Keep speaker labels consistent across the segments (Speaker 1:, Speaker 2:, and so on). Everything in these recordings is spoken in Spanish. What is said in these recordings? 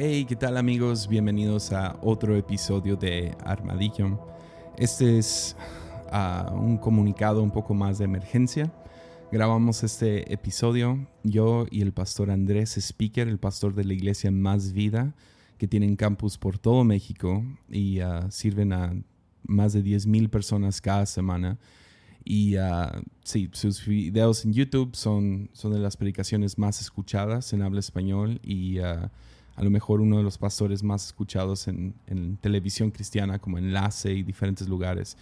Speaker 1: Hey, ¿qué tal amigos? Bienvenidos a otro episodio de Armadillo. Este es uh, un comunicado un poco más de emergencia. Grabamos este episodio yo y el pastor Andrés Speaker, el pastor de la iglesia Más Vida, que tienen campus por todo México y uh, sirven a más de 10.000 personas cada semana. Y uh, sí, sus videos en YouTube son, son de las predicaciones más escuchadas en habla español y a lo mejor uno de los pastores más escuchados en, televisión cristiana como enlace y diferentes lugares.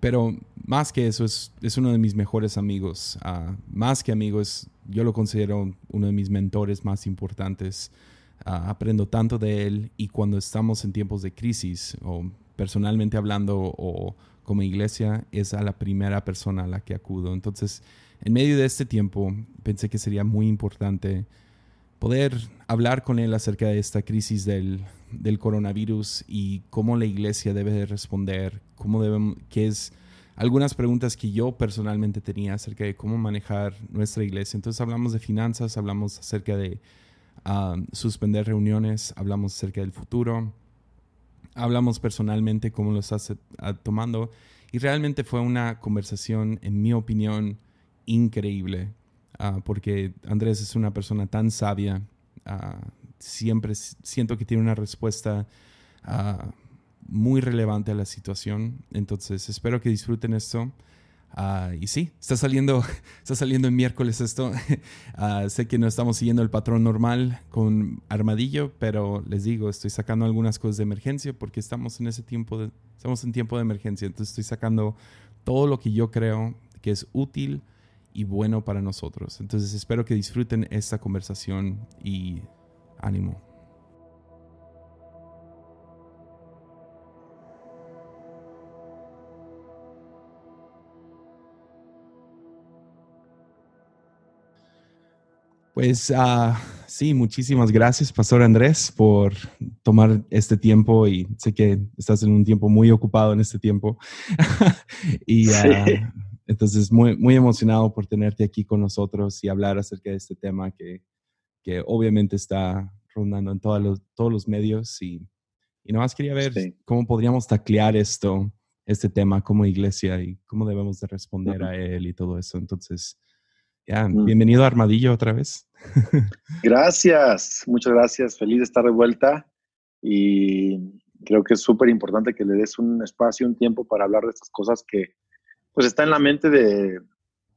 Speaker 1: Pero más que eso, es, es uno de mis mejores amigos. Uh, más que amigos, yo lo considero uno de mis mentores más importantes. Uh, aprendo tanto de él y cuando estamos en tiempos de crisis, o personalmente hablando, o como iglesia, es a la primera persona a la que acudo. Entonces, en medio de este tiempo, pensé que sería muy importante poder hablar con él acerca de esta crisis del, del coronavirus y cómo la iglesia debe de responder, cómo debemos, qué es algunas preguntas que yo personalmente tenía acerca de cómo manejar nuestra iglesia. Entonces hablamos de finanzas, hablamos acerca de um, suspender reuniones, hablamos acerca del futuro, hablamos personalmente cómo lo estás tomando y realmente fue una conversación, en mi opinión, increíble uh, porque Andrés es una persona tan sabia, uh, siempre siento que tiene una respuesta uh, muy relevante a la situación, entonces espero que disfruten esto. Uh, y sí, está saliendo, está saliendo el miércoles esto. Uh, sé que no estamos siguiendo el patrón normal con Armadillo, pero les digo, estoy sacando algunas cosas de emergencia porque estamos en ese tiempo, de, estamos en tiempo de emergencia. Entonces estoy sacando todo lo que yo creo que es útil y bueno para nosotros. Entonces espero que disfruten esta conversación y ánimo. Pues uh, sí, muchísimas gracias, Pastor Andrés, por tomar este tiempo y sé que estás en un tiempo muy ocupado en este tiempo. uh, sí. Entonces muy, muy emocionado por tenerte aquí con nosotros y hablar acerca de este tema que, que obviamente está rondando en todos los, todos los medios y, y nada más quería ver sí. cómo podríamos taclear esto, este tema como iglesia y cómo debemos de responder uh -huh. a él y todo eso. Entonces, ya, mm. bienvenido a Armadillo otra vez.
Speaker 2: gracias, muchas gracias. Feliz de estar de vuelta y creo que es súper importante que le des un espacio, un tiempo para hablar de estas cosas que pues está en la mente de,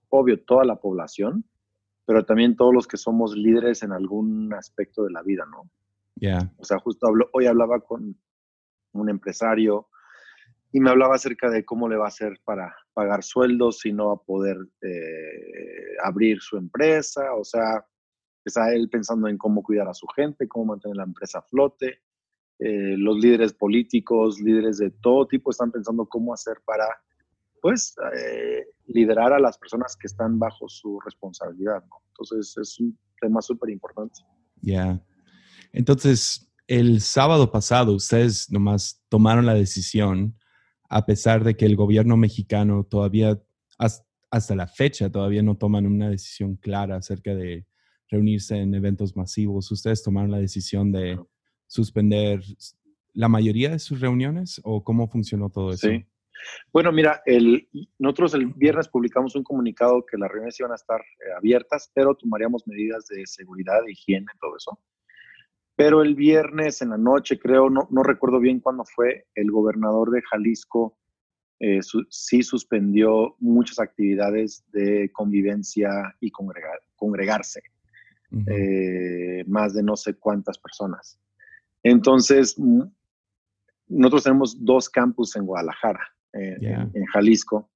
Speaker 2: obvio, toda la población, pero también todos los que somos líderes en algún aspecto de la vida, ¿no?
Speaker 1: Ya. Yeah.
Speaker 2: O sea, justo hablo, hoy hablaba con un empresario y me hablaba acerca de cómo le va a hacer para pagar sueldos y no va a poder eh, abrir su empresa, o sea, está él pensando en cómo cuidar a su gente, cómo mantener la empresa a flote. Eh, los líderes políticos, líderes de todo tipo están pensando cómo hacer para, pues, eh, liderar a las personas que están bajo su responsabilidad. ¿no? Entonces, es un tema súper importante.
Speaker 1: Ya. Yeah. Entonces, el sábado pasado, ustedes nomás tomaron la decisión a pesar de que el gobierno mexicano todavía, hasta la fecha, todavía no toman una decisión clara acerca de reunirse en eventos masivos. ¿Ustedes tomaron la decisión de suspender la mayoría de sus reuniones o cómo funcionó todo eso?
Speaker 2: Sí. Bueno, mira, el, nosotros el viernes publicamos un comunicado que las reuniones iban a estar eh, abiertas, pero tomaríamos medidas de seguridad, de higiene, todo eso. Pero el viernes en la noche, creo, no, no recuerdo bien cuándo fue, el gobernador de Jalisco eh, su, sí suspendió muchas actividades de convivencia y congregar, congregarse. Uh -huh. eh, más de no sé cuántas personas. Entonces, nosotros tenemos dos campus en Guadalajara, eh, yeah. en, en Jalisco.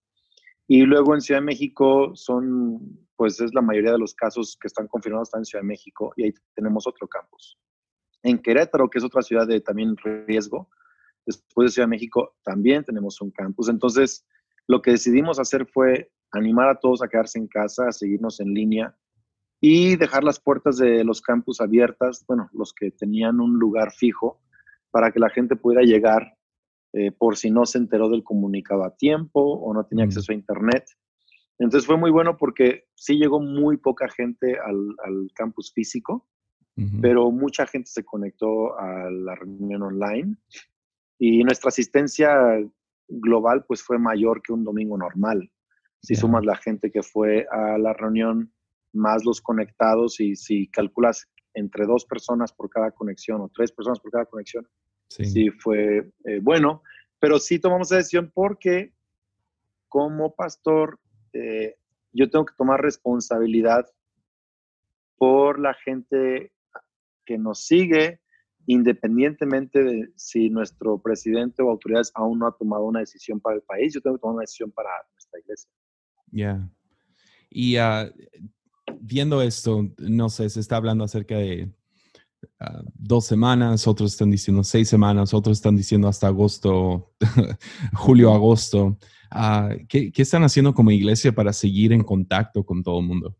Speaker 2: Y luego en Ciudad de México son, pues es la mayoría de los casos que están confirmados están en Ciudad de México y ahí tenemos otro campus en Querétaro, que es otra ciudad de también riesgo. Después de Ciudad de México también tenemos un campus. Entonces, lo que decidimos hacer fue animar a todos a quedarse en casa, a seguirnos en línea y dejar las puertas de los campus abiertas, bueno, los que tenían un lugar fijo, para que la gente pudiera llegar eh, por si no se enteró del comunicado a tiempo o no tenía acceso a internet. Entonces fue muy bueno porque sí llegó muy poca gente al, al campus físico, pero mucha gente se conectó a la reunión online y nuestra asistencia global pues fue mayor que un domingo normal. Si sumas la gente que fue a la reunión, más los conectados y si calculas entre dos personas por cada conexión o tres personas por cada conexión, sí, fue eh, bueno, pero sí tomamos esa decisión porque como pastor eh, yo tengo que tomar responsabilidad por la gente que nos sigue, independientemente de si nuestro presidente o autoridades aún no ha tomado una decisión para el país, yo tengo que tomar una decisión para nuestra iglesia.
Speaker 1: Ya. Y ah, viendo esto, no sé, se está hablando acerca de ah, dos semanas, otros están diciendo seis semanas, otros están diciendo hasta agosto, julio, agosto. Ah, ¿qué, ¿qué, están haciendo como iglesia para seguir en contacto con todo el mundo?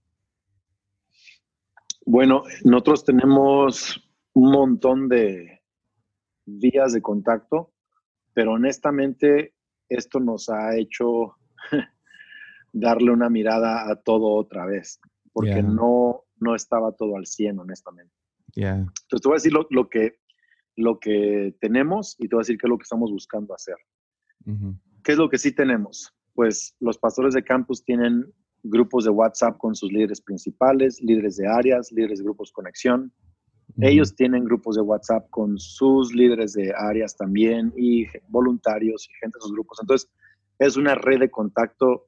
Speaker 2: Bueno, nosotros tenemos un montón de vías de contacto, pero honestamente esto nos ha hecho darle una mirada a todo otra vez, porque no, no estaba todo al 100, honestamente. Entonces te voy a decir lo, que, lo que tenemos y te voy a decir qué es lo que estamos buscando hacer. ¿Qué es lo que sí tenemos? Pues los pastores de campus tienen grupos de WhatsApp con sus líderes principales, líderes de áreas, líderes de grupos conexión. Ellos tienen grupos de WhatsApp con sus líderes de áreas también y voluntarios y gente de sus grupos. Entonces, es una red de contacto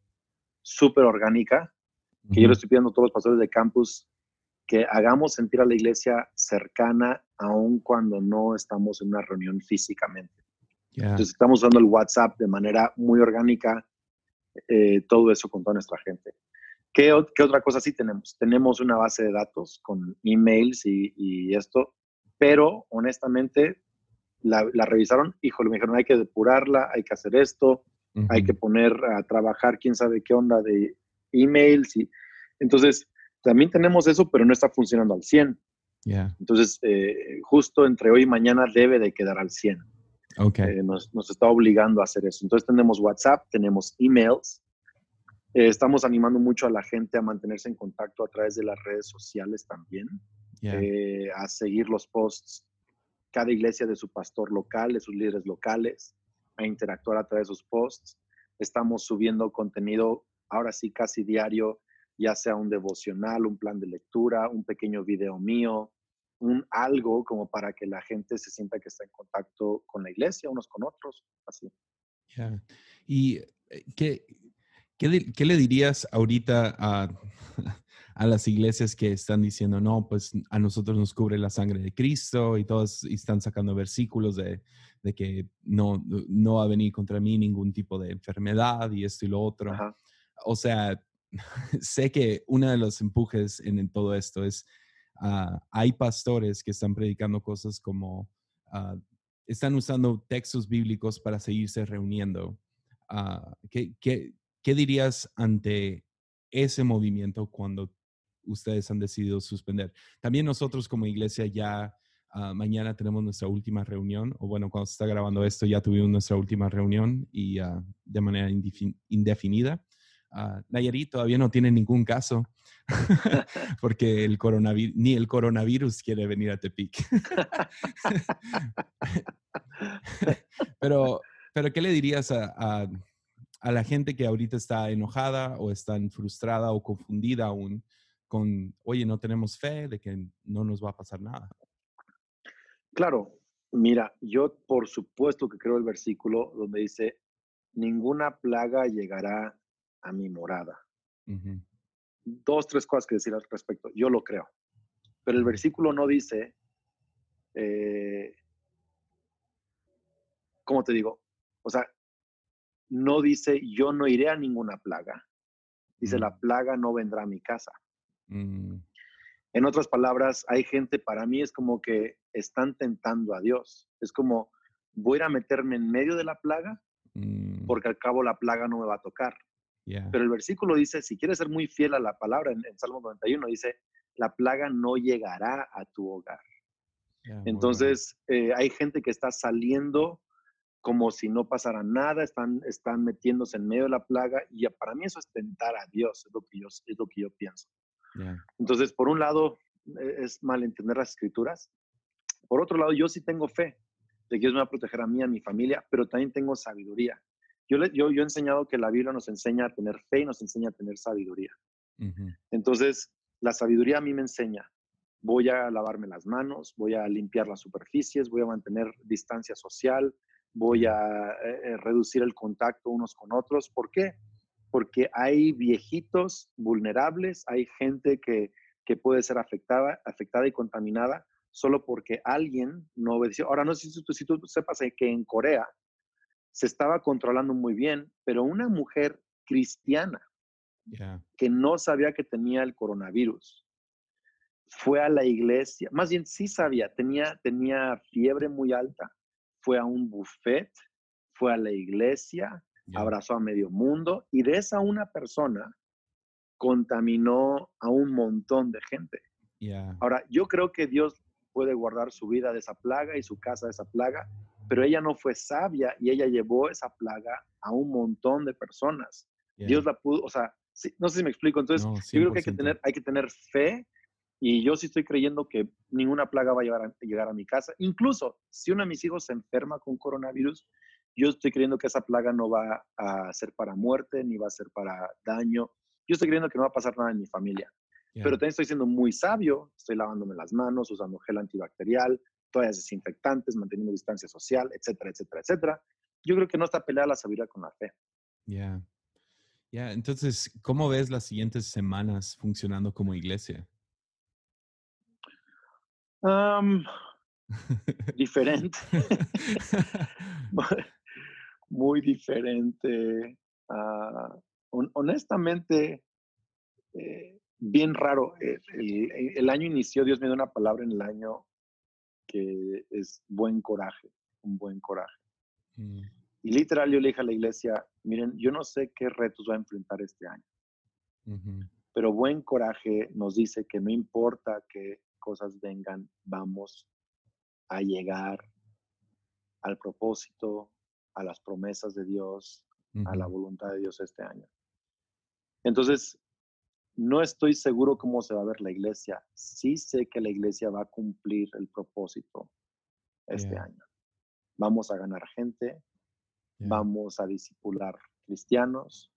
Speaker 2: súper orgánica que yo le estoy pidiendo a todos los pastores de campus que hagamos sentir a la iglesia cercana aun cuando no estamos en una reunión físicamente. Entonces estamos usando el WhatsApp de manera muy orgánica, eh, todo eso con toda nuestra gente. ¿Qué, otra cosa sí tenemos? Tenemos una base de datos con emails y, esto, pero honestamente la, revisaron, híjole, me dijeron, hay que depurarla, hay que hacer esto, hay que poner a trabajar quién sabe qué onda de emails. Y, entonces, también tenemos eso, pero no está funcionando al 100. Entonces, eh, justo entre hoy y mañana debe de quedar al 100.
Speaker 1: Okay.
Speaker 2: Eh, nos, nos, está obligando a hacer eso. Entonces tenemos WhatsApp, tenemos emails. Eh, estamos animando mucho a la gente a mantenerse en contacto a través de las redes sociales también, a seguir los posts, cada iglesia de su pastor local, de sus líderes locales, a interactuar a través de sus posts. Estamos subiendo contenido ahora sí casi diario, ya sea un devocional, un plan de lectura, un pequeño video mío, un algo como para que la gente se sienta que está en contacto con la iglesia, unos con otros, así.
Speaker 1: ¿Y eh, qué, qué, le dirías ahorita a, a, las iglesias que están diciendo, no, pues a nosotros nos cubre la sangre de Cristo y todos están sacando versículos de, de que no, no va a venir contra mí ningún tipo de enfermedad y esto y lo otro? O sea, sé que uno de los empujes en todo esto es Ah, hay pastores que están predicando cosas como, ah, están usando textos bíblicos para seguirse reuniendo. Ah, ¿qué, qué, dirías ante ese movimiento cuando ustedes han decidido suspender? También nosotros como iglesia ya mañana tenemos nuestra última reunión, o bueno, cuando se está grabando esto ya tuvimos nuestra última reunión y de manera indefinida. Uh, Nayarit todavía no tiene ningún caso porque el coronavirus, ni el coronavirus quiere venir a Tepic. pero, pero, ¿qué le dirías a, a, la gente que ahorita está enojada o está frustrada o confundida aún con, oye, no tenemos fe de que no nos va a pasar nada?
Speaker 2: Claro, mira, yo por supuesto que creo el versículo donde dice, ninguna plaga llegará a mi morada. Dos, tres cosas que decir al respecto. Yo lo creo. Pero el versículo no dice, eh, ¿cómo te digo? O sea, no dice, yo no iré a ninguna plaga. Dice, la plaga no vendrá a mi casa. Mm. En otras palabras, hay gente, para mí es como que están tentando a Dios. Es como, voy a meterme en medio de la plaga mm. porque al cabo la plaga no me va a tocar. Pero el versículo dice, si quieres ser muy fiel a la palabra, en, Salmo 91 dice, la plaga no llegará a tu hogar. Entonces, eh, hay gente que está saliendo como si no pasara nada, están, están metiéndose en medio de la plaga y para mí eso es tentar a Dios, es lo que yo, es lo que yo pienso. Entonces, por un lado, e, es malentender las escrituras. Por otro lado, yo sí tengo fe de que Dios me va a proteger a mí, a mi familia, pero también tengo sabiduría. Yo, yo, yo he enseñado que la Biblia nos enseña a tener fe y nos enseña a tener sabiduría. Entonces, la sabiduría a mí me enseña, voy a lavarme las manos, voy a limpiar las superficies, voy a mantener distancia social, voy a eh, reducir el contacto unos con otros. ¿Por qué? Porque hay viejitos vulnerables, hay gente que, que puede ser afectada, afectada y contaminada solo porque alguien no obedeció. Ahora, no sé si tú, si tú sepas que en Corea se estaba controlando muy bien, pero una mujer cristiana que no sabía que tenía el coronavirus fue a la iglesia, más bien sí sabía, tenía, tenía fiebre muy alta, fue a un buffet, fue a la iglesia, abrazó a medio mundo y de esa una persona contaminó a un montón de gente. Ahora, yo creo que Dios puede guardar su vida de esa plaga y su casa de esa plaga, pero ella no fue sabia y ella llevó esa plaga a un montón de personas. Dios la pudo, o sea, no sé si me explico. Entonces, yo creo que hay que, tener, hay que tener fe y yo sí estoy creyendo que ninguna plaga va a, llegar a llegar a mi casa. Incluso si uno de mis hijos se enferma con coronavirus, yo estoy creyendo que esa plaga no va a ser para muerte ni va a ser para daño. Yo estoy creyendo que no va a pasar nada en mi familia. Pero también estoy siendo muy sabio, estoy lavándome las manos, usando gel antibacterial, toallas desinfectantes, manteniendo distancia social, etcétera, etcétera, etcétera. Yo creo que no está peleada la sabiduría con la fe.
Speaker 1: Ya. Ya, entonces, ¿cómo ves las siguientes semanas funcionando como iglesia?
Speaker 2: diferente. Muy diferente. Ah, honestamente, eh, bien raro. El, año inició, Dios me dio una palabra en el año que es buen coraje, un buen coraje. Mm. Y literal yo le dije a la iglesia, miren, yo no sé qué retos va a enfrentar este año, pero buen coraje nos dice que no importa qué cosas vengan, vamos a llegar al propósito, a las promesas de Dios, a la voluntad de Dios este año. Entonces, no estoy seguro cómo se va a ver la iglesia. Sí sé que la iglesia va a cumplir el propósito este año. Vamos a ganar gente, vamos a discipular cristianos,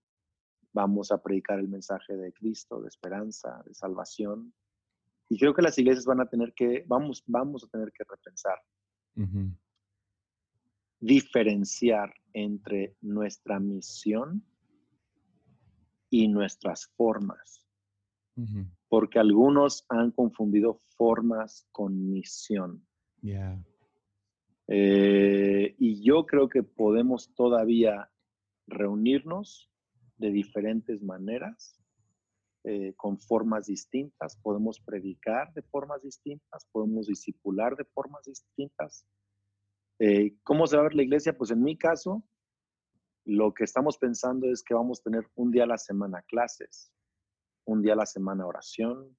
Speaker 2: vamos a predicar el mensaje de Cristo, de esperanza, de salvación. Y creo que las iglesias van a tener que, vamos, vamos a tener que repensar, diferenciar entre nuestra misión y nuestras formas. Porque algunos han confundido formas con misión. Eh, y yo creo que podemos todavía reunirnos de diferentes maneras, eh, con formas distintas, podemos predicar de formas distintas, podemos discipular de formas distintas. Eh, ¿Cómo se va a ver la iglesia? Pues en mi caso, lo que estamos pensando es que vamos a tener un día a la semana clases, un día a la semana oración,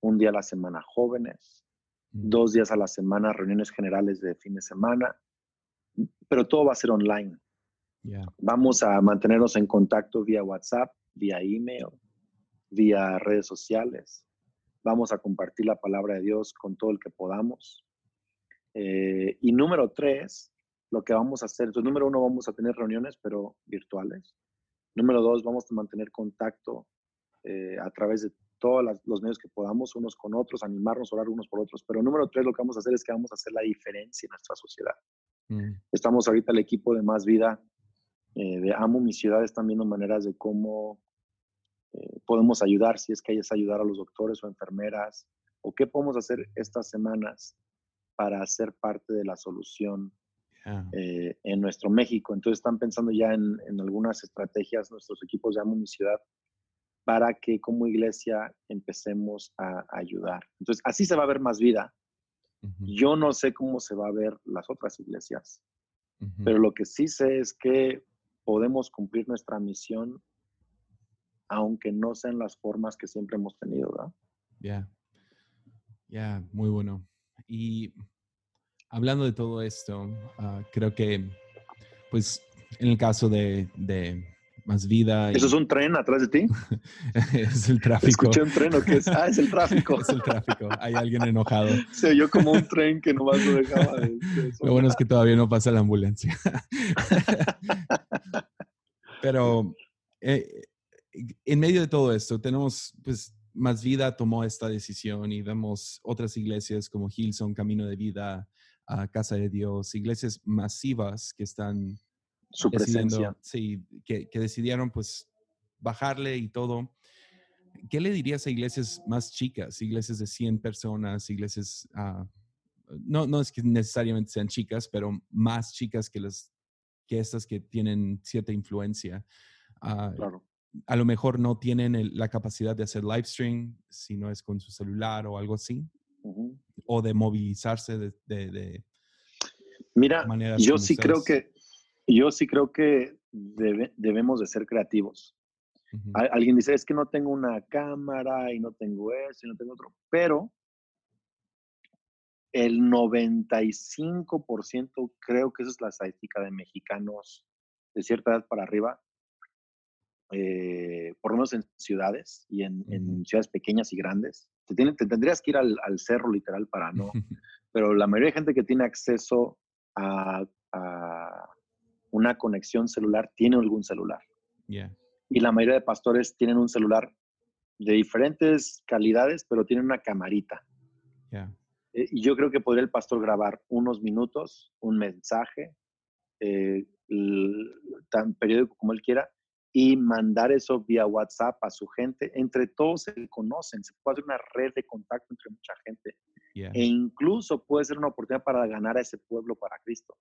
Speaker 2: un día a la semana jóvenes, dos días a la semana, reuniones generales de fin de semana, pero todo va a ser online. Vamos a mantenernos en contacto vía WhatsApp, vía email, vía redes sociales. Vamos a compartir la palabra de Dios con todo el que podamos. Eh, y número tres, lo que vamos a hacer, entonces número uno, vamos a tener reuniones, pero virtuales. Número dos, vamos a mantener contacto eh, a través de todos los medios que podamos, unos con otros, animarnos, orar unos por otros. Pero número tres, lo que vamos a hacer es que vamos a hacer la diferencia en nuestra sociedad. Mm. Estamos ahorita el equipo de Más Vida, eh, de Amo mi ciudad, están viendo maneras de cómo eh, podemos ayudar, si es que hay es ayudar a los doctores o enfermeras, o qué podemos hacer estas semanas para ser parte de la solución eh, en nuestro México. Entonces están pensando ya en, en, algunas estrategias, nuestros equipos de Amo mi ciudad, para que como iglesia empecemos a ayudar. Entonces, así se va a ver más vida. Yo no sé cómo se va a ver las otras iglesias, pero lo que sí sé es que podemos cumplir nuestra misión aunque no sean las formas que siempre hemos tenido, ¿verdad?
Speaker 1: Ya, ya, muy bueno. Y hablando de todo esto, ah, creo que, pues, en el caso de más vida.
Speaker 2: ¿Eso es un tren atrás de ti?
Speaker 1: es el tráfico.
Speaker 2: Escuché un tren o qué es? Ah, es el tráfico.
Speaker 1: es el tráfico. Hay alguien enojado.
Speaker 2: Se oyó como un tren que nomás lo dejaba de,
Speaker 1: Lo bueno es que todavía no pasa la ambulancia. Pero eh, en medio de todo esto, tenemos, pues, Más Vida tomó esta decisión y vemos otras iglesias como Hillsong, Camino de Vida, Casa de Dios, iglesias masivas que están
Speaker 2: su presencia.
Speaker 1: Sí, que, decidieron pues bajarle y todo. ¿Qué le dirías a iglesias más chicas, iglesias de 100 personas, iglesias, ah, no, no es que necesariamente sean chicas, pero más chicas que, las, que estas que tienen cierta influencia?
Speaker 2: Ah, claro.
Speaker 1: A lo mejor no tienen la capacidad de hacer live stream, si no es con su celular o algo así, o de movilizarse de, de,
Speaker 2: Mira, yo sí creo que yo sí creo que debemos de ser creativos. Alguien dice, es que no tengo una cámara y no tengo eso y no tengo otro, pero el 95% creo que esa es la estadística de mexicanos de cierta edad para arriba, eh, por lo menos en ciudades y en, ciudades pequeñas y grandes. Te, tendrías que ir al, cerro literal para no, pero la mayoría de gente que tiene acceso a una conexión celular tiene algún celular. Y la mayoría de pastores tienen un celular de diferentes calidades, pero tienen una camarita. Eh, y yo creo que podría el pastor grabar unos minutos, un mensaje, eh, tan periódico como él quiera, y mandar eso vía WhatsApp a su gente. Entre todos se conocen, se puede hacer una red de contacto entre mucha gente. E incluso puede ser una oportunidad para ganar a ese pueblo para Cristo.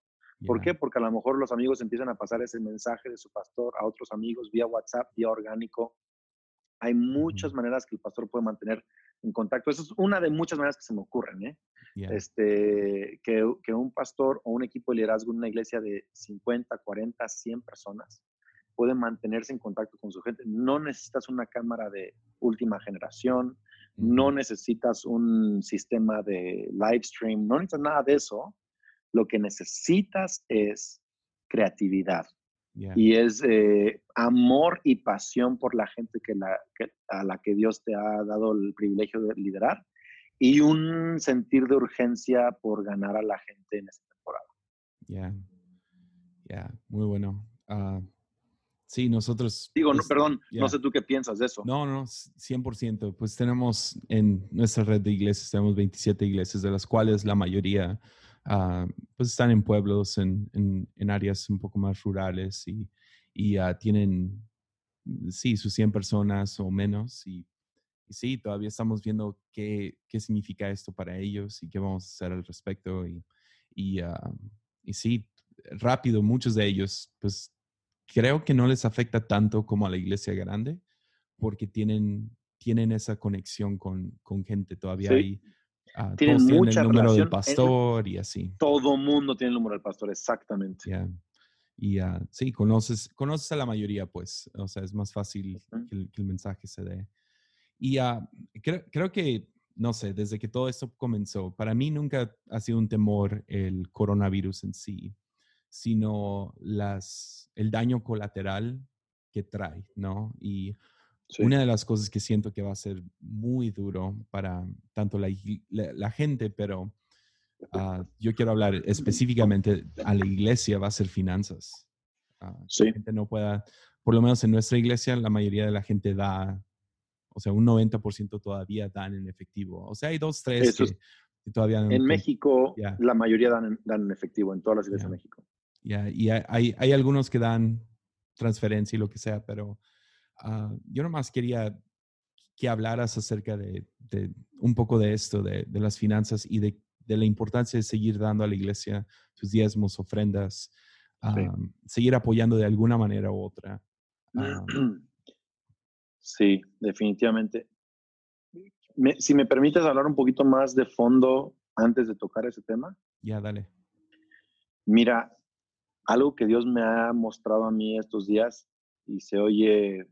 Speaker 2: ¿Por qué? Porque a lo mejor los amigos empiezan a pasar ese mensaje de su pastor a otros amigos vía WhatsApp, vía orgánico. Hay muchas maneras que el pastor puede mantener en contacto. Eso es una de muchas maneras que se me ocurren. ¿eh? Este, que, que, un pastor o un equipo de liderazgo en una iglesia de 50, 40, 100 personas puede mantenerse en contacto con su gente. No necesitas una cámara de última generación, no necesitas un sistema de live stream, no necesitas nada de eso lo que necesitas es creatividad. Y es eh, amor y pasión por la gente que la, a la que Dios te ha dado el privilegio de liderar y un sentir de urgencia por ganar a la gente en esta temporada.
Speaker 1: Ya, ya, muy bueno. Ah, sí, nosotros...
Speaker 2: Digo, no, perdón, no sé tú qué piensas de eso.
Speaker 1: No, no, 100%. Pues tenemos en nuestra red de iglesias, tenemos 27 iglesias, de las cuales la mayoría Ah, pues están en pueblos, en, en, áreas un poco más rurales y, y uh, tienen, sí, sus 100 personas o menos. Y, sí, todavía estamos viendo qué, qué, significa esto para ellos y qué vamos a hacer al respecto. Y, y, uh, y sí, rápido, muchos de ellos, pues creo que no les afecta tanto como a la iglesia grande porque tienen, tienen esa conexión con, con gente. Todavía hay
Speaker 2: Ah, tienen mucha el número
Speaker 1: del pastor y así.
Speaker 2: Todo mundo tiene el número del pastor, exactamente.
Speaker 1: Y uh, sí, conoces, conoces a la mayoría, pues. O sea, es más fácil que, el, mensaje se dé. Y uh, creo, creo, que, no sé, desde que todo esto comenzó, para mí nunca ha sido un temor el coronavirus en sí, sino las, el daño colateral que trae, ¿no? Y una de las cosas que siento que va a ser muy duro para tanto la, la, gente, pero ah, yo quiero hablar específicamente a la iglesia, va a ser finanzas. Uh, La gente no pueda, por lo menos en nuestra iglesia, la mayoría de la gente da, o sea, un 90% todavía dan en efectivo. O sea, hay dos, tres que, todavía
Speaker 2: En México, la mayoría dan, dan, en efectivo, en todas las iglesias de México.
Speaker 1: Ya, y hay, hay algunos que dan transferencia y lo que sea, pero Ah, yo nomás quería que hablaras acerca de, un poco de esto, de, las finanzas y de, la importancia de seguir dando a la iglesia sus diezmos, ofrendas, seguir apoyando de alguna manera u otra.
Speaker 2: sí, definitivamente. si me permites hablar un poquito más de fondo antes de tocar ese tema.
Speaker 1: Ya, dale.
Speaker 2: Mira, algo que Dios me ha mostrado a mí estos días y se oye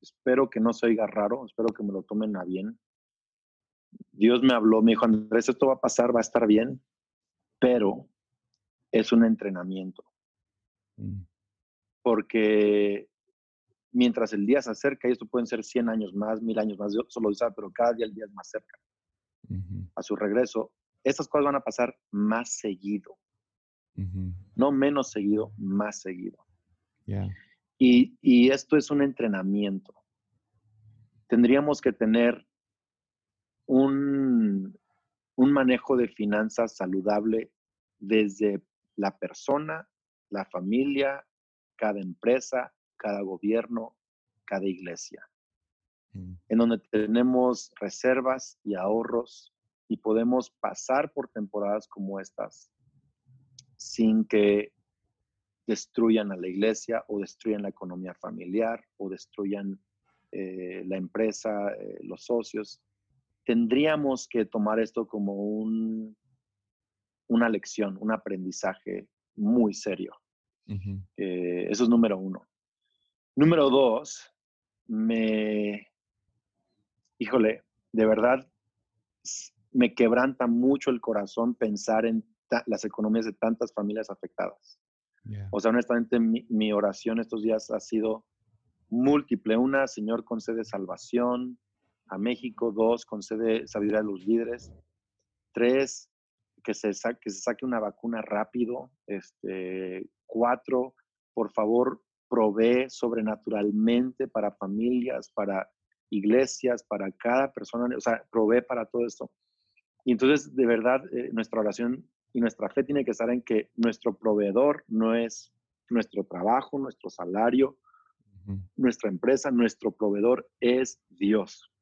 Speaker 2: espero que no se oiga raro, espero que me lo tomen a bien. Dios me habló, me dijo, Andrés, esto va a pasar, va a estar bien, pero es un entrenamiento. Mm. Porque mientras el día se acerca, y esto pueden ser 100 años más, mil años más, yo solo sabe, pero cada día el día es más cerca a su regreso, estas cosas van a pasar más seguido. No menos seguido, más seguido. Y, y, esto es un entrenamiento. Tendríamos que tener un, un manejo de finanzas saludable desde la persona, la familia, cada empresa, cada gobierno, cada iglesia, mm. en donde tenemos reservas y ahorros y podemos pasar por temporadas como estas sin que destruyan a la iglesia o destruyan la economía familiar o destruyan eh, la empresa, eh, los socios. Tendríamos que tomar esto como un, una lección, un aprendizaje muy serio. Eh, eso es número uno. Número dos, me, híjole, de verdad, me quebranta mucho el corazón pensar en las economías de tantas familias afectadas. O sea, honestamente, mi, oración estos días ha sido múltiple. Una, Señor, concede salvación a México. Dos, concede sabiduría a los líderes. Tres, que se, que se saque una vacuna rápido. Este, cuatro, por favor, provee sobrenaturalmente para familias, para iglesias, para cada persona, o sea, provee para todo esto. Y entonces, de verdad, eh, nuestra oración y nuestra fe tiene que estar en que nuestro proveedor no es nuestro trabajo, nuestro salario, nuestra empresa, nuestro proveedor es Dios.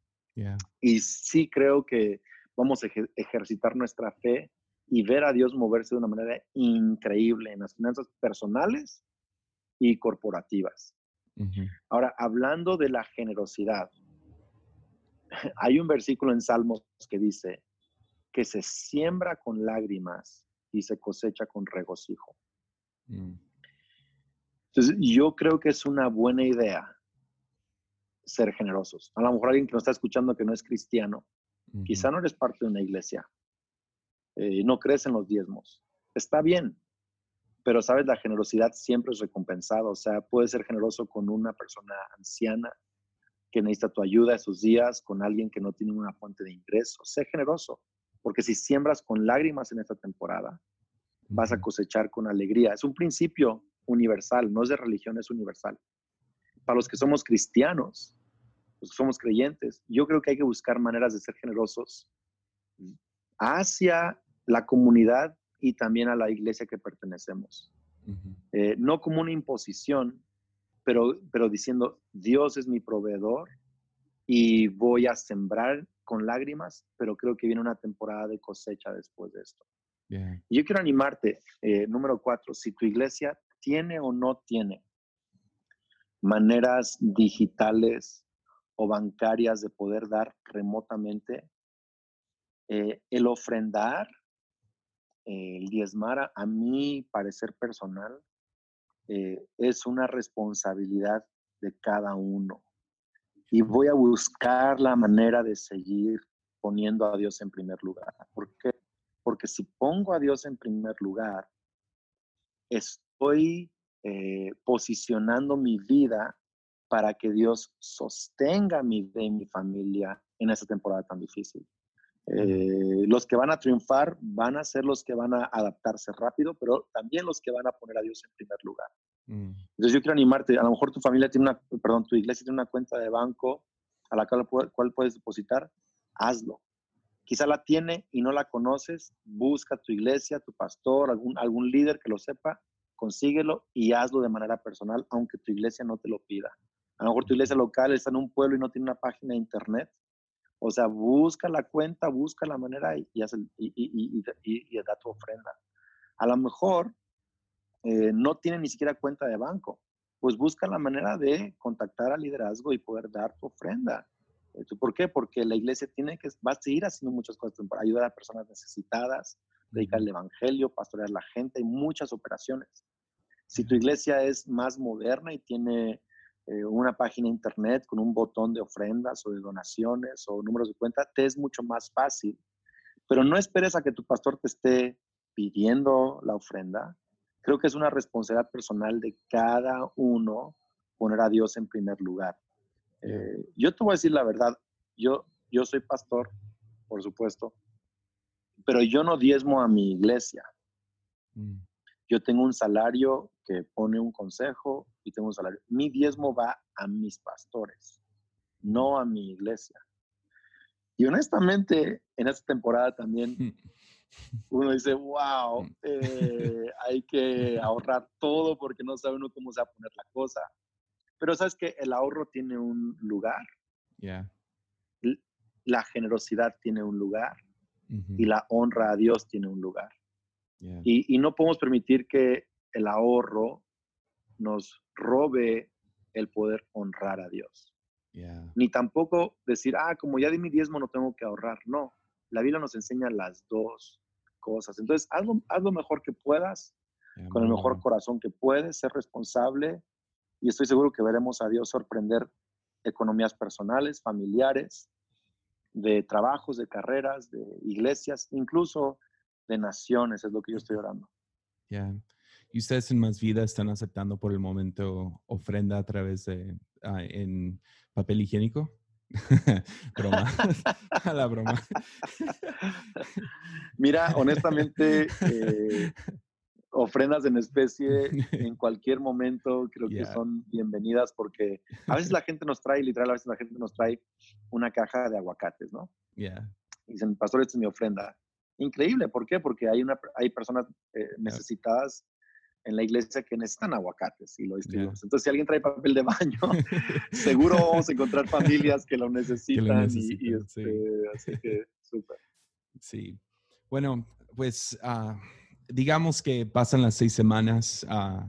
Speaker 2: Y sí creo que vamos a ejercitar nuestra fe y ver a Dios moverse de una manera increíble en las finanzas personales y corporativas. Ahora, hablando de la generosidad, hay un versículo en Salmos que dice que se siembra con lágrimas y se cosecha con regocijo. Mm. Entonces, yo creo que es una buena idea ser generosos. A lo mejor alguien que nos está escuchando que no es cristiano, quizá no eres parte de una iglesia, eh, no crees en los diezmos. Está bien, pero sabes, la generosidad siempre es recompensada. O sea, puedes ser generoso con una persona anciana que necesita tu ayuda esos días, con alguien que no tiene una fuente de ingreso. Sé generoso, porque si siembras con lágrimas en esta temporada, vas a cosechar con alegría. Es un principio universal, no es de religión, es universal. Para los que somos cristianos, los que somos creyentes, yo creo que hay que buscar maneras de ser generosos hacia la comunidad y también a la iglesia que pertenecemos. Eh, no como una imposición, pero, pero diciendo, Dios es mi proveedor y voy a sembrar con lágrimas, pero creo que viene una temporada de cosecha después de esto. Y yo quiero animarte, eh, número cuatro, si tu iglesia tiene o no tiene maneras digitales o bancarias de poder dar remotamente, eh, el ofrendar el diezmar, a, mi parecer personal, eh, es una responsabilidad de cada uno. Y voy a buscar la manera de seguir poniendo a Dios en primer lugar. ¿Por qué? Porque si pongo a Dios en primer lugar, estoy eh, posicionando mi vida para que Dios sostenga mi vida y mi familia en esta temporada tan difícil. Eh, los que van a triunfar van a ser los que van a adaptarse rápido, pero también los que van a poner a Dios en primer lugar. Mm. Entonces yo quiero animarte, a lo mejor tu familia tiene una, perdón, tu iglesia tiene una cuenta de banco a la cual, puedes depositar, hazlo. Quizá la tiene y no la conoces, busca tu iglesia, tu pastor, algún, algún líder que lo sepa, consíguelo y hazlo de manera personal, aunque tu iglesia no te lo pida. A lo mejor tu iglesia local está en un pueblo y no tiene una página de internet, o sea, busca la cuenta, busca la manera y, y, y, da tu ofrenda. A lo mejor eh, no tiene ni siquiera cuenta de banco, pues busca la manera de contactar al liderazgo y poder dar tu ofrenda. ¿Por qué? Porque la iglesia tiene que, va a seguir haciendo muchas cosas para ayudar a personas necesitadas, dedicar el evangelio, pastorear a la gente, hay muchas operaciones. Si tu iglesia es más moderna y tiene eh, una página internet con un botón de ofrendas o de donaciones o números de cuenta, te es mucho más fácil. Pero no esperes a que tu pastor te esté pidiendo la ofrenda. Creo que es una responsabilidad personal de cada uno poner a Dios en primer lugar. Eh, yo te voy a decir la verdad, yo, yo soy pastor, por supuesto, pero yo no diezmo a mi iglesia. Mm. Yo tengo un salario que pone un consejo y tengo un salario. Mi diezmo va a mis pastores, no a mi iglesia. Y honestamente, en esta temporada también uno dice, wow, eh, hay que ahorrar todo porque no sabe uno cómo se va a poner la cosa. Pero sabes que el ahorro tiene un lugar. La generosidad tiene un lugar y la honra a Dios tiene un lugar. Y, y, no podemos permitir que el ahorro nos robe el poder honrar a Dios. Ni tampoco decir, ah, como ya di mi diezmo, no tengo que ahorrar. No, la Biblia nos enseña las dos cosas. Entonces, haz lo, mejor que puedas, con el mejor corazón que puedes, ser responsable y estoy seguro que veremos a Dios sorprender economías personales, familiares, de trabajos, de carreras, de iglesias, incluso de naciones, es lo que yo estoy orando.
Speaker 1: Ya. ¿Y ustedes en Más Vida están aceptando por el momento ofrenda a través de, ah, en papel higiénico? broma, a la broma.
Speaker 2: Mira, honestamente, eh, ofrendas en especie en cualquier momento creo que son bienvenidas porque a veces la gente nos trae, literal, a veces la gente nos trae una caja de aguacates, ¿no?
Speaker 1: Yeah.
Speaker 2: Y dicen, pastor, esta es mi ofrenda. Increíble, ¿por qué? Porque hay, una, hay personas eh, necesitadas en la iglesia que necesitan aguacates y lo distribuimos. Entonces, si alguien trae papel de baño, seguro vamos a encontrar familias que lo necesitan. y, este, así que, súper.
Speaker 1: Sí. Bueno, pues uh, digamos que pasan las seis semanas uh,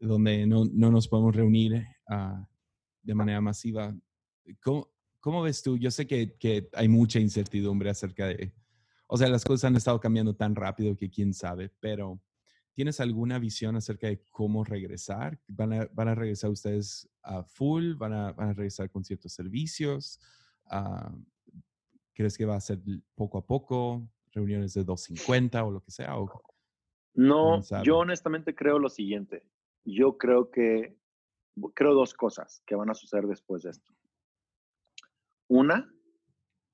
Speaker 1: donde no, no, nos podemos reunir uh, de manera masiva. ¿Cómo, ¿Cómo, ves tú? Yo sé que, que hay mucha incertidumbre acerca de, o sea, las cosas han estado cambiando tan rápido que quién sabe, pero ¿Tienes alguna visión acerca de cómo regresar? ¿Van a, van a regresar ustedes a full? ¿Van a, van a regresar con ciertos servicios? Ah, ¿Crees que va a ser poco a poco? ¿Reuniones de 250 o lo que sea?
Speaker 2: no, yo honestamente creo lo siguiente. Yo creo que, creo dos cosas que van a suceder después de esto. Una,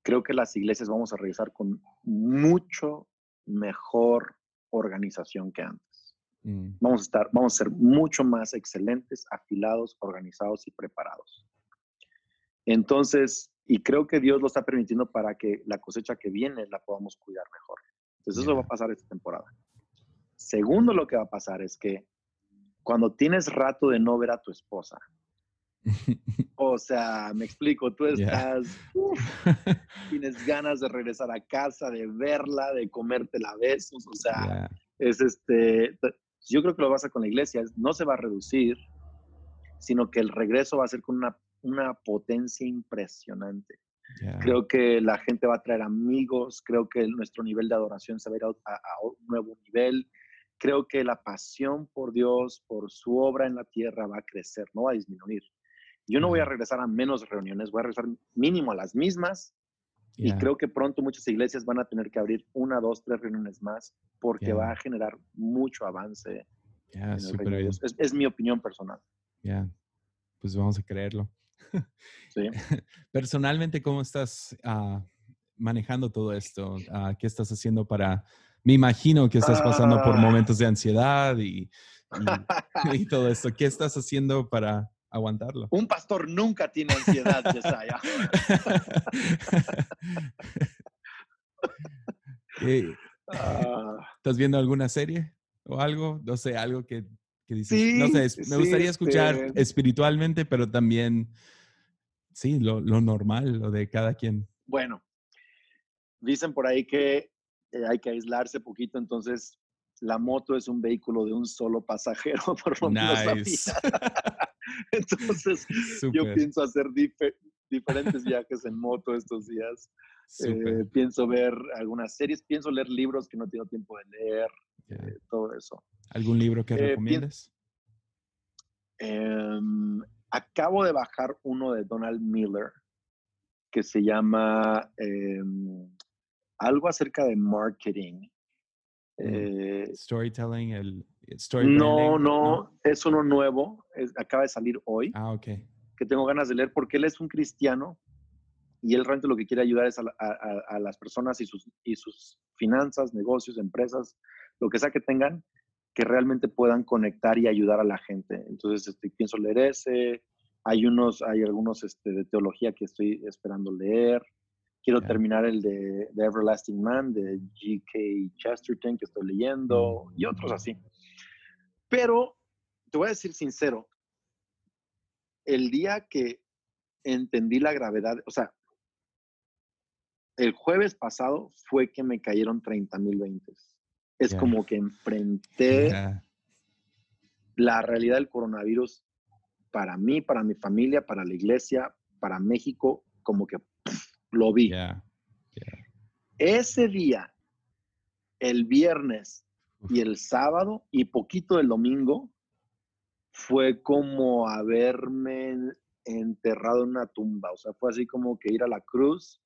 Speaker 2: creo que las iglesias vamos a regresar con mucho mejor organización que antes. Mm. Vamos a estar, vamos a ser mucho más excelentes, afilados, organizados y preparados. Entonces, y creo que Dios lo está permitiendo para que la cosecha que viene la podamos cuidar mejor. Entonces, eso va a pasar esta temporada. Segundo, lo que va a pasar es que cuando tienes rato de no ver a tu esposa, o sea, me explico, tú estás, tienes ganas de regresar a casa, de verla, de comerte la besos, o sea, es este, yo creo que lo va a con la iglesia, no se va a reducir, sino que el regreso va a ser con una, una potencia impresionante. Creo que la gente va a traer amigos, creo que nuestro nivel de adoración se va a ir a, un nuevo nivel, creo que la pasión por Dios, por su obra en la tierra va a crecer, no va a disminuir. Yo no voy a regresar a menos reuniones, voy a regresar mínimo a las mismas y creo que pronto muchas iglesias van a tener que abrir una, dos, tres reuniones más porque va a generar mucho avance. Es, mi opinión personal.
Speaker 1: Ya, pues vamos a creerlo. Sí. Personalmente, ¿cómo estás ah, manejando todo esto? Ah, ¿Qué estás haciendo para... Me imagino que estás pasando por ah. momentos de ansiedad y, y todo esto. ¿Qué estás haciendo para aguantarlo.
Speaker 2: Un pastor nunca tiene ansiedad, Yesaya.
Speaker 1: Ah. ¿Estás viendo alguna serie o algo? No sé, algo que, que dices. no sé, me gustaría escuchar este espiritualmente, pero también, sí, lo, lo, normal, lo de cada quien.
Speaker 2: Bueno, dicen por ahí que eh, hay que aislarse poquito, entonces la moto es un vehículo de un solo pasajero, por lo menos Entonces, yo pienso hacer diferentes viajes en moto estos días. Eh, pienso ver algunas series, pienso leer libros que no tengo tiempo de leer, eh, todo eso.
Speaker 1: ¿Algún libro que eh, recomiendes?
Speaker 2: Em, acabo de bajar uno de Donald Miller que se llama em, algo acerca de marketing.
Speaker 1: Mm. storytelling, el Story
Speaker 2: no, no, es uno nuevo, es- acaba de salir hoy,
Speaker 1: Ah, ok.
Speaker 2: que tengo ganas de leer porque él es un cristiano y él realmente lo que quiere ayudar es a las personas y sus, y sus finanzas, negocios, empresas, lo que sea que tengan, que realmente puedan conectar y ayudar a la gente. Entonces, este, pienso leer ese. Hay unos, hay algunos este, de teología que estoy esperando leer. Quiero
Speaker 1: Ya.
Speaker 2: terminar el de, de Everlasting Man, de G.K. Chesterton, que estoy leyendo, y otros así. Pero, te voy a decir sincero, el día que entendí la gravedad, o sea, el jueves pasado fue que me cayeron 30 mil 20. Es
Speaker 1: Ya.
Speaker 2: como que enfrenté
Speaker 1: Ya,
Speaker 2: la realidad del coronavirus para mí, para mi familia, para la iglesia, para México, como que lo vi. Ese día, el viernes y el sábado y poquito del domingo, fue como haberme enterrado en una tumba. O sea, fue así como que ir a la cruz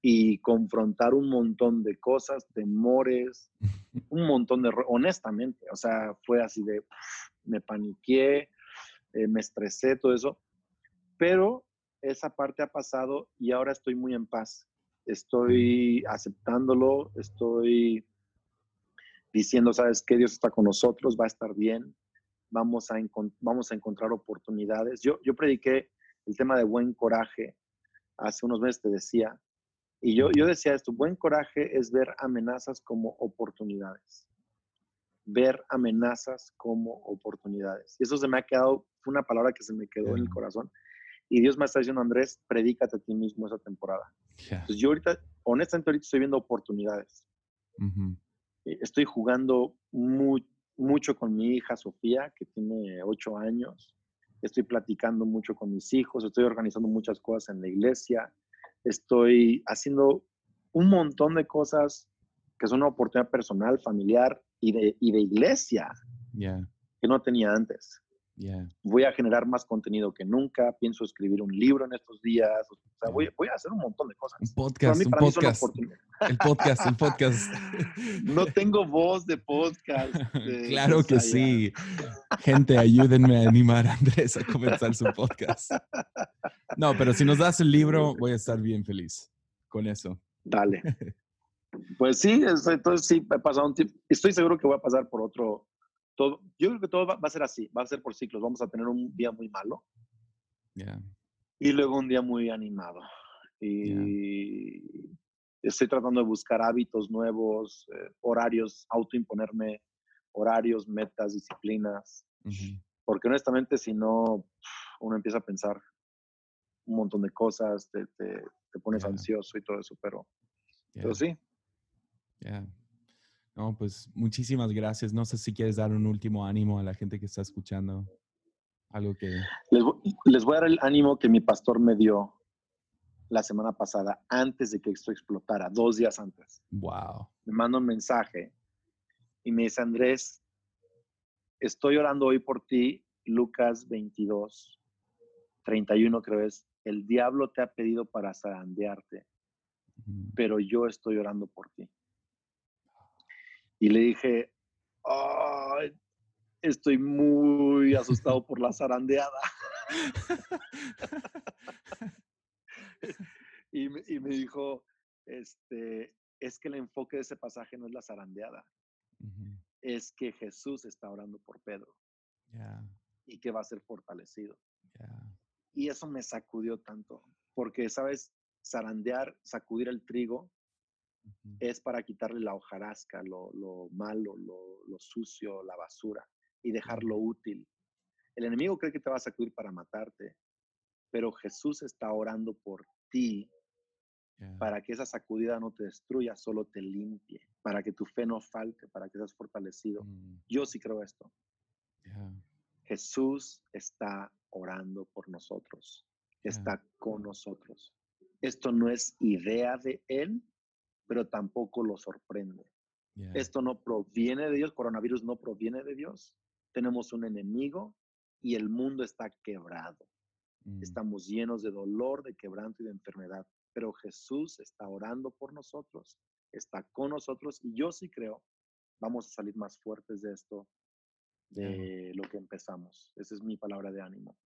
Speaker 2: y confrontar un montón de cosas, temores, un montón de... Honestamente, o sea, fue así de... Me paniqué, eh, me estresé, todo eso. Pero esa parte ha pasado y ahora estoy muy en paz. Estoy aceptándolo, estoy diciendo, sabes que Dios está con nosotros, va a estar bien, vamos a, vamos a encontrar oportunidades. Yo, yo prediqué el tema de buen coraje hace unos meses, te decía, y yo, yo decía esto, buen coraje es ver amenazas como oportunidades. Ver amenazas como oportunidades. Y eso se me ha quedado, fue una palabra que se me quedó en el corazón. Y Dios me está diciendo, Andrés, predícate a ti mismo esa temporada.
Speaker 1: Ya.
Speaker 2: Entonces yo ahorita, honestamente ahorita estoy viendo oportunidades.
Speaker 1: Ujú.
Speaker 2: Eh, Estoy jugando mu- mucho con mi hija Sofía, que tiene ocho años. Estoy platicando mucho con mis hijos, estoy organizando muchas cosas en la iglesia. Estoy haciendo un montón de cosas que son una oportunidad personal, familiar y de, y de iglesia
Speaker 1: Ya,
Speaker 2: que no tenía antes.
Speaker 1: Ya.
Speaker 2: Voy a generar más contenido que nunca. Pienso escribir un libro en estos días. O sea, voy, voy a hacer un montón de cosas.
Speaker 1: Un
Speaker 2: Para
Speaker 1: podcast,
Speaker 2: mí,
Speaker 1: un
Speaker 2: para
Speaker 1: podcast. El podcast, el podcast.
Speaker 2: No tengo voz de podcast. de
Speaker 1: claro que sí. Gente, ayúdenme a animar a Andrés a comenzar su podcast. No, pero si nos das el libro, voy a estar bien feliz con eso.
Speaker 2: Dale. Pues sí, es- entonces sí, he pasado un tiempo. Estoy seguro que voy a pasar por otro. Todo, yo creo que todo va, va a ser así, va a ser por ciclos. Vamos a tener un día muy malo
Speaker 1: Ya,
Speaker 2: y luego un día muy animado. Y estoy tratando de buscar hábitos nuevos, eh, horarios, autoimponerme horarios, metas, disciplinas.
Speaker 1: ujú,
Speaker 2: Porque honestamente, si no, uno empieza a pensar un montón de cosas, te, te- te pones
Speaker 1: Ya.
Speaker 2: ansioso y todo eso, pero, pero sí.
Speaker 1: No, pues muchísimas gracias. No sé si quieres dar un último ánimo a la gente que está escuchando. Algo que...
Speaker 2: Les, les voy a dar el ánimo que mi pastor me dio la semana pasada, antes de que esto explotara, dos días antes.
Speaker 1: Wow.
Speaker 2: Me manda un mensaje y me dice, Andrés, estoy orando hoy por ti, Lucas 22, 31 creo es, el diablo te ha pedido para zarandearte, pero yo estoy orando por ti. Y le dije, "Ay, estoy muy asustado por la zarandeada. y, me, y me dijo, este, es que el enfoque de ese pasaje no es la zarandeada, es que Jesús está orando por Pedro
Speaker 1: Ya,
Speaker 2: y que va a ser fortalecido.
Speaker 1: ya.
Speaker 2: Y eso me sacudió tanto, porque, ¿sabes? Zarandear, sacudir el trigo, es para quitarle la hojarasca, lo, lo malo, lo, lo sucio, la basura y dejarlo útil. El enemigo cree que te va a sacudir para matarte, pero Jesús está orando por ti para que esa sacudida no te destruya, solo te limpie, para que tu fe no falte, para que seas fortalecido.
Speaker 1: mm,
Speaker 2: Yo sí creo esto. Jesús está orando por nosotros, está con nosotros. Esto no es idea de Él, pero tampoco lo sorprende. Esto no proviene de Dios, coronavirus no proviene de Dios. Tenemos un enemigo y el mundo está quebrado.
Speaker 1: mm,
Speaker 2: Estamos llenos de dolor, de quebranto y de enfermedad. Pero Jesús está orando por nosotros, está con nosotros y yo sí creo, vamos a salir más fuertes de esto, de lo que empezamos. Esa es mi palabra de ánimo.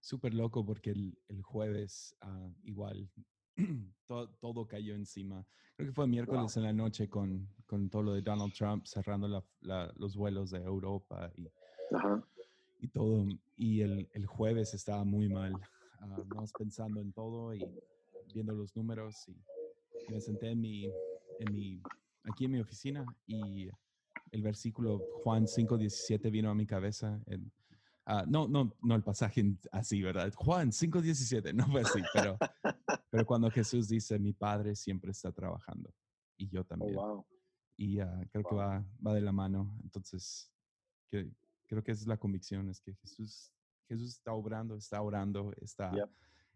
Speaker 1: Súper loco porque el, el jueves ah, igual todo, todo, cayó encima. Creo que fue miércoles en la noche con, con, todo lo de Donald Trump cerrando la, los vuelos de Europa y, y todo. Y el, el, jueves estaba muy mal. Uh, pensando en todo y viendo los números y, me senté en mi, en mi, aquí en mi oficina y el versículo Juan 5.17 vino a mi cabeza. En, Ah, no, no, no el pasaje así, ¿verdad? Juan 5.17, no fue así, pero, pero cuando Jesús dice, mi Padre siempre está trabajando y yo
Speaker 2: oh,
Speaker 1: también.
Speaker 2: wow.
Speaker 1: Y uh, creo que va, va de la mano. Entonces, que, creo que esa es la convicción, es que Jesús, Jesús está obrando, está orando, está,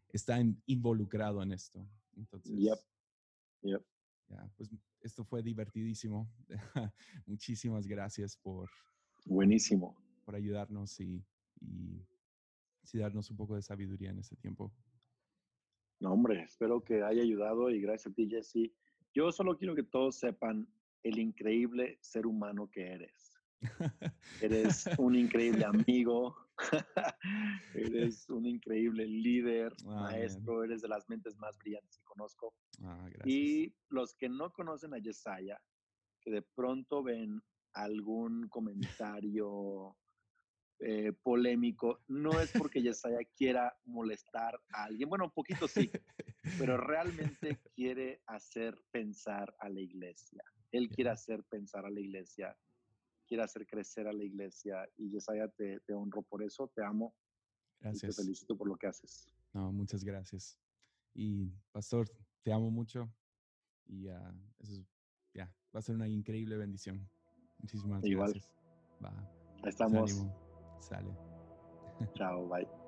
Speaker 1: está involucrado en esto. Entonces,
Speaker 2: yep. Yep.
Speaker 1: Ya, pues esto fue divertidísimo. Muchísimas gracias por...
Speaker 2: Buenísimo.
Speaker 1: Por ayudarnos y y sí darnos un poco de sabiduría en este tiempo.
Speaker 2: No, hombre, espero que haya ayudado y gracias a ti, Jesse. Yo solo quiero que todos sepan el increíble ser humano que eres. eres un increíble amigo, eres un increíble líder, maestro, eres de las mentes más brillantes que conozco.
Speaker 1: Ah,
Speaker 2: y los que no conocen a Yesaya, que de pronto ven algún comentario eh, polémico, no es porque Yesaya quiera molestar a alguien, bueno, un poquito sí, pero realmente quiere hacer pensar a la iglesia. Él quiere hacer pensar a la iglesia, quiere hacer crecer a la iglesia y Yesaya te, te honro por eso, te amo.
Speaker 1: Gracias.
Speaker 2: te felicito por lo que haces.
Speaker 1: No, muchas gracias. Y pastor, te amo mucho y uh, eso ya va a ser una increíble bendición. Muchísimas
Speaker 2: Igual.
Speaker 1: gracias. Va.
Speaker 2: Estamos.
Speaker 1: Sale.
Speaker 2: Ciao, bye.